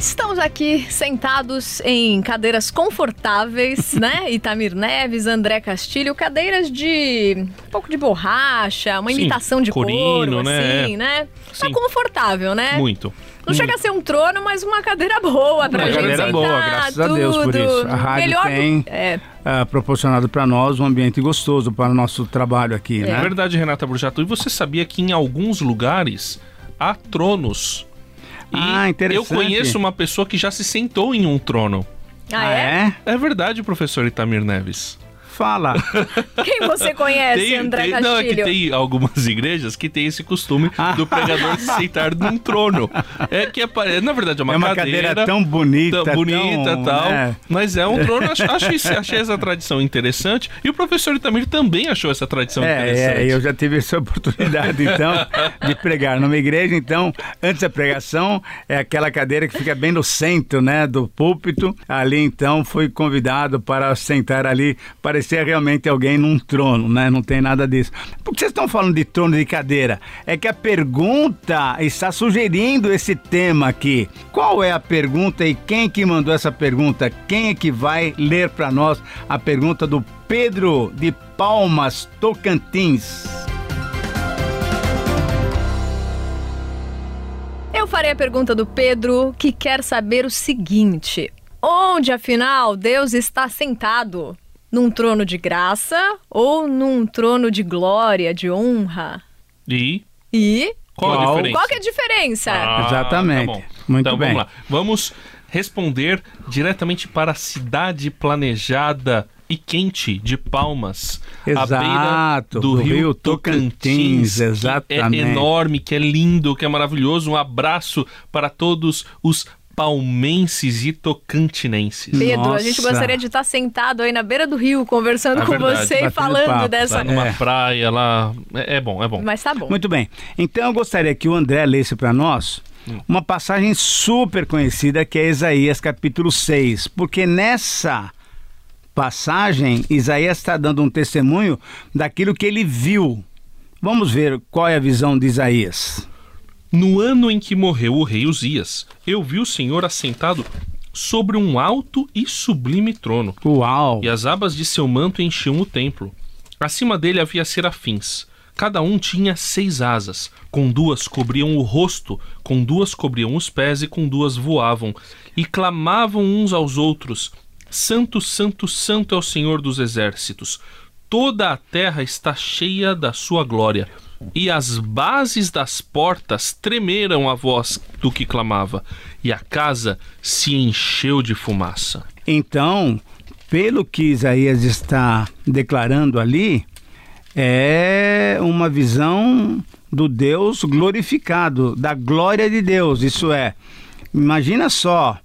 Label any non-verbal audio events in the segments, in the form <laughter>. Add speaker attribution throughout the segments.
Speaker 1: Estamos aqui sentados em cadeiras confortáveis, <laughs> né? Itamir Neves, André Castilho, cadeiras de um pouco de borracha, uma
Speaker 2: Sim,
Speaker 1: imitação de
Speaker 2: corino,
Speaker 1: couro,
Speaker 2: né?
Speaker 1: assim, né? Tá
Speaker 2: Sim.
Speaker 1: confortável, né?
Speaker 2: Muito.
Speaker 1: Não chega a ser um trono, mas uma cadeira boa pra
Speaker 3: Uma
Speaker 1: gente
Speaker 3: cadeira
Speaker 1: sentar,
Speaker 3: boa, graças a Deus por
Speaker 1: tudo.
Speaker 3: isso. A rádio
Speaker 1: Melhor do-
Speaker 3: tem
Speaker 1: É,
Speaker 3: ah, proporcionado para nós um ambiente gostoso para o nosso trabalho aqui,
Speaker 2: É
Speaker 3: né?
Speaker 2: verdade, Renata Burjato. E você sabia que em alguns lugares há tronos? E
Speaker 3: Ah, interessante.
Speaker 2: eu conheço uma pessoa que já se sentou em um trono.
Speaker 1: ah, é?
Speaker 2: É verdade, professor Itamir Neves.
Speaker 3: Fala. <laughs>
Speaker 1: Quem você conhece, André
Speaker 2: tem-
Speaker 1: Castilho?
Speaker 2: não, é que tem algumas igrejas que tem esse costume do pregador se <laughs> sentar num trono. É que é, na verdade é uma,
Speaker 3: é uma cadeira, tão bonita,
Speaker 2: tão bonita
Speaker 3: tão,
Speaker 2: tal.
Speaker 3: né?
Speaker 2: Mas é um trono, acho, <laughs> acho isso- achei essa tradição interessante. E o professor Itamir também achou essa tradição
Speaker 3: É,
Speaker 2: interessante.
Speaker 3: é, eu já tive essa oportunidade, então, de pregar numa igreja. Então, antes da pregação, é aquela cadeira que fica bem no centro, né, do púlpito. Ali, então, fui convidado para sentar ali. Parecia realmente alguém num trono, né? Não tem nada disso. Por que vocês estão falando de trono de cadeira? É que a pergunta está sugerindo esse tema aqui. Qual é a pergunta e quem que mandou essa pergunta? Quem é que vai ler para nós a pergunta do Pedro de Palmas, Tocantins?
Speaker 1: Eu farei a pergunta do Pedro, que quer saber o seguinte: onde afinal Deus está sentado? Num trono de graça ou num trono de glória, de honra?
Speaker 2: E
Speaker 1: E
Speaker 2: qual, a
Speaker 3: Qual?
Speaker 2: diferença?
Speaker 1: qual que é a diferença?
Speaker 2: Ah,
Speaker 3: Exatamente.
Speaker 2: tá bom.
Speaker 3: Muito
Speaker 2: então,
Speaker 3: bem.
Speaker 2: vamos lá. Vamos responder diretamente para a cidade planejada e quente de Palmas, à
Speaker 3: Exato,
Speaker 2: beira do,
Speaker 3: do
Speaker 2: rio,
Speaker 3: rio
Speaker 2: Tocantins,
Speaker 3: Tocantins,
Speaker 2: que
Speaker 3: exatamente.
Speaker 2: é enorme, que é lindo, que é maravilhoso. Um abraço para todos os palmenses e tocantinenses.
Speaker 1: Pedro, a gente
Speaker 3: Nossa.
Speaker 1: gostaria de estar sentado aí na beira do rio, conversando
Speaker 2: É
Speaker 1: com
Speaker 2: verdade,
Speaker 1: você e falando
Speaker 3: papo,
Speaker 1: dessa.
Speaker 2: Lá numa
Speaker 3: É.
Speaker 2: praia lá, é, é bom, é bom.
Speaker 1: Mas tá bom.
Speaker 3: Muito bem. Então eu gostaria que o André lesse para nós uma passagem super conhecida que é Isaías capítulo 6, porque nessa passagem Isaías está dando um testemunho daquilo que ele viu. Vamos ver qual é a visão de Isaías.
Speaker 2: No ano em que morreu o rei Uzias, eu vi o Senhor assentado sobre um alto e sublime trono,
Speaker 3: Uau!
Speaker 2: e as abas de seu manto enchiam o templo. Acima dele havia serafins. Cada um tinha seis asas. Com duas cobriam o rosto, com duas cobriam os pés e com duas voavam. E clamavam uns aos outros: Santo, Santo, Santo é o Senhor dos exércitos. Toda a terra está cheia da sua glória. E as bases das portas tremeram a voz do que clamava, e a casa se encheu de fumaça.
Speaker 3: Então, pelo que Isaías está declarando ali, é uma visão do Deus glorificado, da glória de Deus. Isso é, imagina só,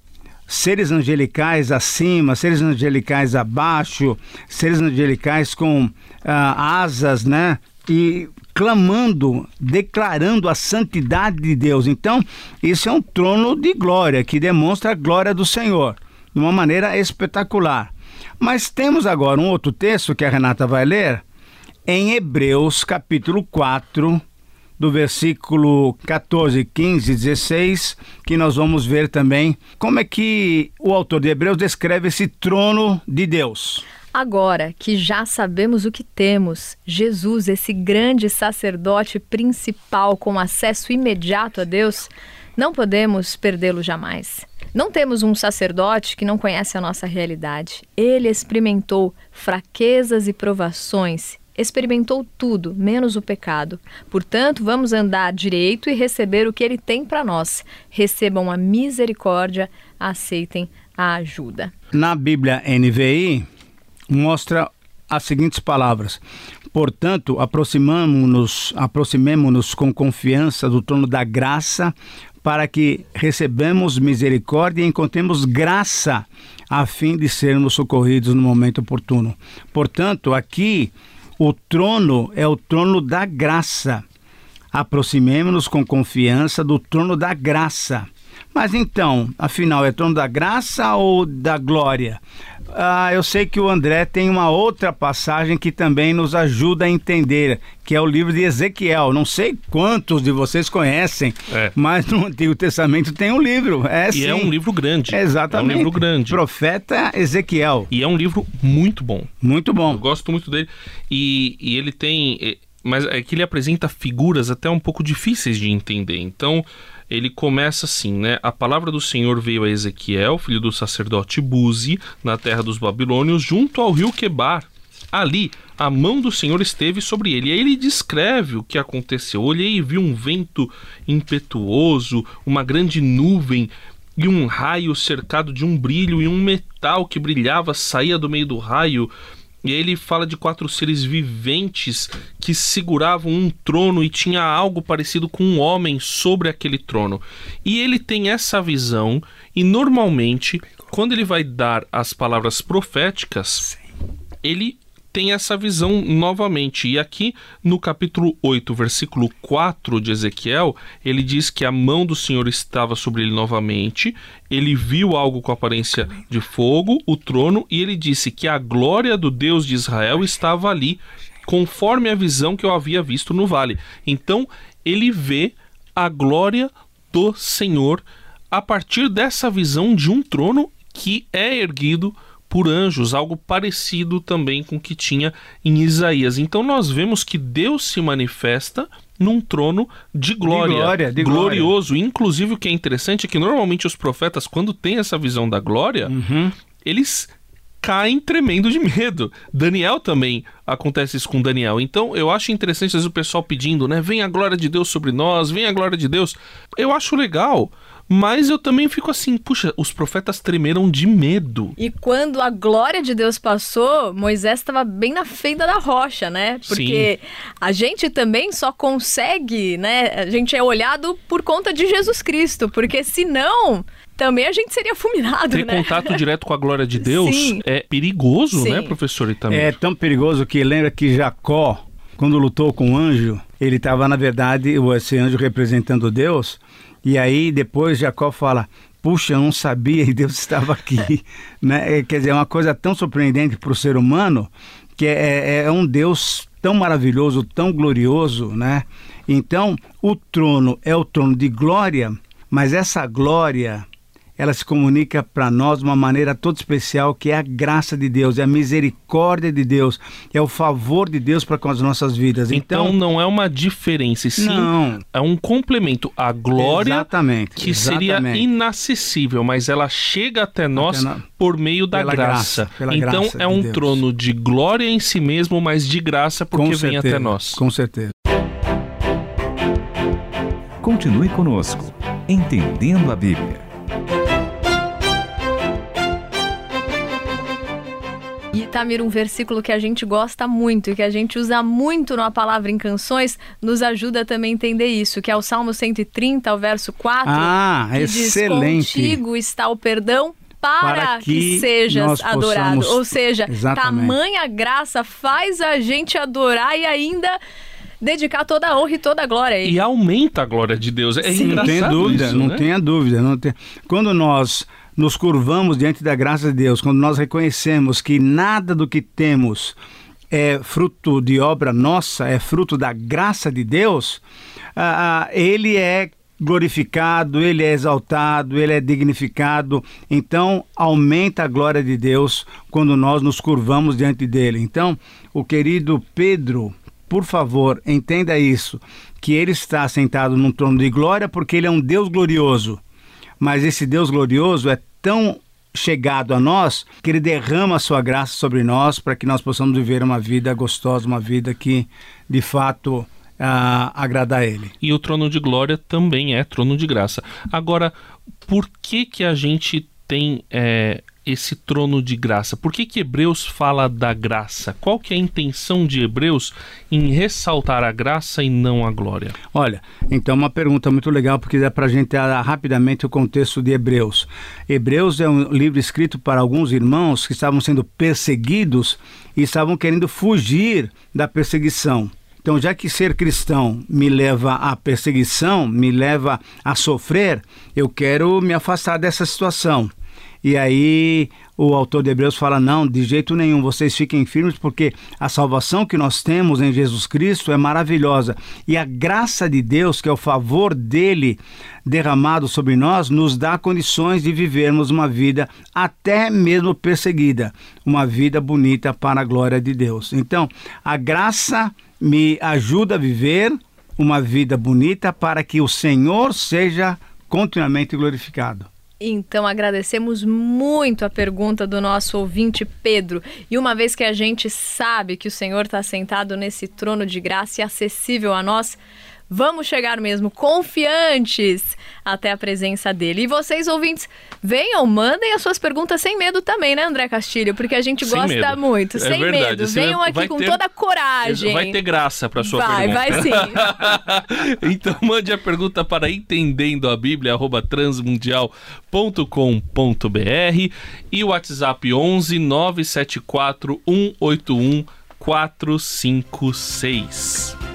Speaker 3: seres angelicais acima, seres angelicais abaixo, seres angelicais com ah, asas, né? E clamando, declarando a santidade de Deus. Então, isso é um trono de glória que demonstra a glória do Senhor de uma maneira espetacular. Mas temos agora um outro texto que a Renata vai ler em Hebreus, capítulo 4, do versículo 14, 15 e 16, que nós vamos ver também como é que o autor de Hebreus descreve esse trono de Deus.
Speaker 1: Agora que já sabemos o que temos, Jesus, esse grande sacerdote principal com acesso imediato a Deus, não podemos perdê-lo jamais. Não temos um sacerdote que não conhece a nossa realidade. Ele experimentou fraquezas e provações, experimentou tudo, menos o pecado. Portanto, vamos andar direito e receber o que ele tem para nós. Recebam a misericórdia, aceitem a ajuda.
Speaker 3: Na Bíblia NVI, mostra as seguintes palavras: Portanto, aproximamo-nos, aproximemo-nos com confiança do trono da graça, para que recebamos misericórdia e encontremos graça a fim de sermos socorridos no momento oportuno. Portanto, aqui o trono é o trono da graça. Aproximemo-nos com confiança do trono da graça, Mas então, afinal, é trono da graça ou da glória? Ah, eu sei que o André tem uma outra passagem que também nos ajuda a entender, que é o livro de Ezequiel. Não sei quantos de vocês conhecem,
Speaker 2: É.
Speaker 3: mas no Antigo Testamento tem um livro. É,
Speaker 2: E
Speaker 3: sim.
Speaker 2: é um livro grande.
Speaker 3: Exatamente.
Speaker 2: É um livro grande.
Speaker 3: Profeta Ezequiel.
Speaker 2: E é um livro muito bom.
Speaker 3: Muito
Speaker 2: Eu
Speaker 3: bom.
Speaker 2: gosto muito dele. E, e ele tem. eh, Mas é que ele apresenta figuras até um pouco difíceis de entender. Então, ele começa assim, né? A palavra do Senhor veio a Ezequiel, filho do sacerdote Buzi, na terra dos babilônios, junto ao rio Quebar. Ali, a mão do Senhor esteve sobre ele. E aí ele descreve o que aconteceu. Olhei e vi um vento impetuoso, uma grande nuvem e um raio cercado de um brilho e um metal que brilhava saía do meio do raio. E aí ele fala de quatro seres viventes que seguravam um trono e tinha algo parecido com um homem sobre aquele trono. E ele tem essa visão e normalmente quando ele vai dar as palavras proféticas, ele tem essa visão novamente. E aqui no capítulo 8, versículo 4 de Ezequiel, ele diz que a mão do Senhor estava sobre ele novamente. Ele viu algo com aparência de fogo, o trono, e ele disse que a glória do Deus de Israel estava ali, conforme a visão que eu havia visto no vale. Então, ele vê a glória do Senhor a partir dessa visão de um trono que é erguido por anjos, algo parecido também com o que tinha em Isaías. Então nós vemos que Deus se manifesta num trono de glória,
Speaker 3: glória, de
Speaker 2: glorioso. Inclusive o que é interessante é que normalmente os profetas quando têm essa visão da glória,
Speaker 3: Uhum.
Speaker 2: eles caem tremendo de medo. Daniel também acontece isso com Daniel. Então eu acho interessante às vezes o pessoal pedindo, né? Vem a glória de Deus sobre nós, vem a glória de Deus. Eu acho legal, mas eu também fico assim, puxa, os profetas tremeram de medo.
Speaker 1: E quando a glória de Deus passou, Moisés estava bem na fenda da rocha, né? Porque a gente também só consegue, né? A gente é olhado por conta de Jesus Cristo, porque senão também a gente seria fulminado,
Speaker 2: Ter
Speaker 1: né?
Speaker 2: contato <laughs> direto com a glória de Deus
Speaker 1: Sim.
Speaker 2: é perigoso,
Speaker 1: Sim.
Speaker 2: né, professor Itamir?
Speaker 3: É tão perigoso que lembra que Jacó, quando lutou com o anjo, ele estava, na verdade, o- esse anjo representando Deus, e aí depois Jacó fala. Puxa, eu não sabia e Deus <laughs> estava aqui. <laughs> né? É, Quer dizer, é uma coisa tão surpreendente para o ser humano que é, é- é um Deus tão maravilhoso, tão glorioso, né? Então, o trono é o trono de glória, mas essa glória ela se comunica para nós de uma maneira toda especial, que é a graça de Deus, é a misericórdia de Deus, é o favor de Deus para com as nossas vidas.
Speaker 2: Então,
Speaker 3: Então,
Speaker 2: não é uma diferença, sim
Speaker 3: não,
Speaker 2: é um complemento. A glória
Speaker 3: exatamente,
Speaker 2: que seria
Speaker 3: exatamente.
Speaker 2: inacessível, mas ela chega até nós
Speaker 3: no-
Speaker 2: por meio da
Speaker 3: pela
Speaker 2: graça.
Speaker 3: graça, pela
Speaker 2: então
Speaker 3: graça
Speaker 2: é
Speaker 3: de
Speaker 2: um
Speaker 3: Deus.
Speaker 2: trono de glória em si mesmo, mas de graça porque
Speaker 3: com
Speaker 2: vem
Speaker 3: certeza,
Speaker 2: até nós.
Speaker 3: Com certeza.
Speaker 4: Continue conosco, entendendo a Bíblia.
Speaker 1: Tamir, um versículo que a gente gosta muito e que a gente usa muito na palavra em canções, nos ajuda também a entender isso, que é o Salmo 130, o verso 4,
Speaker 3: Ah,
Speaker 1: que diz,
Speaker 3: excelente.
Speaker 1: contigo está o perdão para,
Speaker 3: Para
Speaker 1: que,
Speaker 3: que
Speaker 1: sejas
Speaker 3: nós
Speaker 1: adorado.
Speaker 3: possamos-
Speaker 1: Ou seja,
Speaker 3: Exatamente.
Speaker 1: tamanha graça faz a gente adorar e ainda dedicar toda a honra e toda a glória a ele.
Speaker 2: E aumenta a glória de Deus. É
Speaker 1: Sim.
Speaker 3: Não tenha dúvida,
Speaker 2: isso,
Speaker 3: não
Speaker 2: né?
Speaker 3: tenha dúvida. Não tem... Quando nós nos curvamos diante da graça de Deus, quando nós reconhecemos que nada do que temos é fruto de obra nossa, é fruto da graça de Deus, ah, ah, ele é glorificado, ele é exaltado, ele é dignificado. Então, aumenta a glória de Deus quando nós nos curvamos diante dele. Então, o querido Pedro, por favor, entenda isso, que ele está sentado num trono de glória porque ele é um Deus glorioso. Mas esse Deus glorioso é tão chegado a nós que ele derrama a sua graça sobre nós para que nós possamos viver uma vida gostosa, uma vida que de fato ah, agrada a ele.
Speaker 2: E o trono de glória também é trono de graça. Agora, por que que a gente tem é, esse trono de graça? Por que que Hebreus fala da graça? Qual que é a intenção de Hebreus em ressaltar a graça e não a glória?
Speaker 3: Olha, então uma pergunta muito legal, porque dá para a gente dar rapidamente o contexto de Hebreus. Hebreus é um livro escrito para alguns irmãos que estavam sendo perseguidos e estavam querendo fugir da perseguição. Então, já que ser cristão me leva à perseguição, me leva a sofrer, eu quero me afastar dessa situação. E aí o autor de Hebreus fala: não, de jeito nenhum, vocês fiquem firmes, porque a salvação que nós temos em Jesus Cristo é maravilhosa. E a graça de Deus, que é o favor dele derramado sobre nós, nos dá condições de vivermos uma vida até mesmo perseguida, uma vida bonita para a glória de Deus. Então, a graça me ajuda a viver uma vida bonita para que o Senhor seja continuamente glorificado.
Speaker 1: Então agradecemos muito a pergunta do nosso ouvinte Pedro. E uma vez que a gente sabe que o Senhor está sentado nesse trono de graça e acessível a nós, Vamos chegar mesmo confiantes até a presença dele. E vocês, ouvintes, venham, mandem as suas perguntas sem medo também, né, André Castilho? Porque a gente sem gosta medo. muito. É sem verdade. medo. Venham aqui com ter... toda a coragem.
Speaker 2: Vai ter graça para sua
Speaker 1: vai,
Speaker 2: pergunta.
Speaker 1: Vai, vai sim. <laughs>
Speaker 2: então mande a pergunta para entendendo a Bíblia, arroba transmundial.com.br e o WhatsApp 11 974 181 456.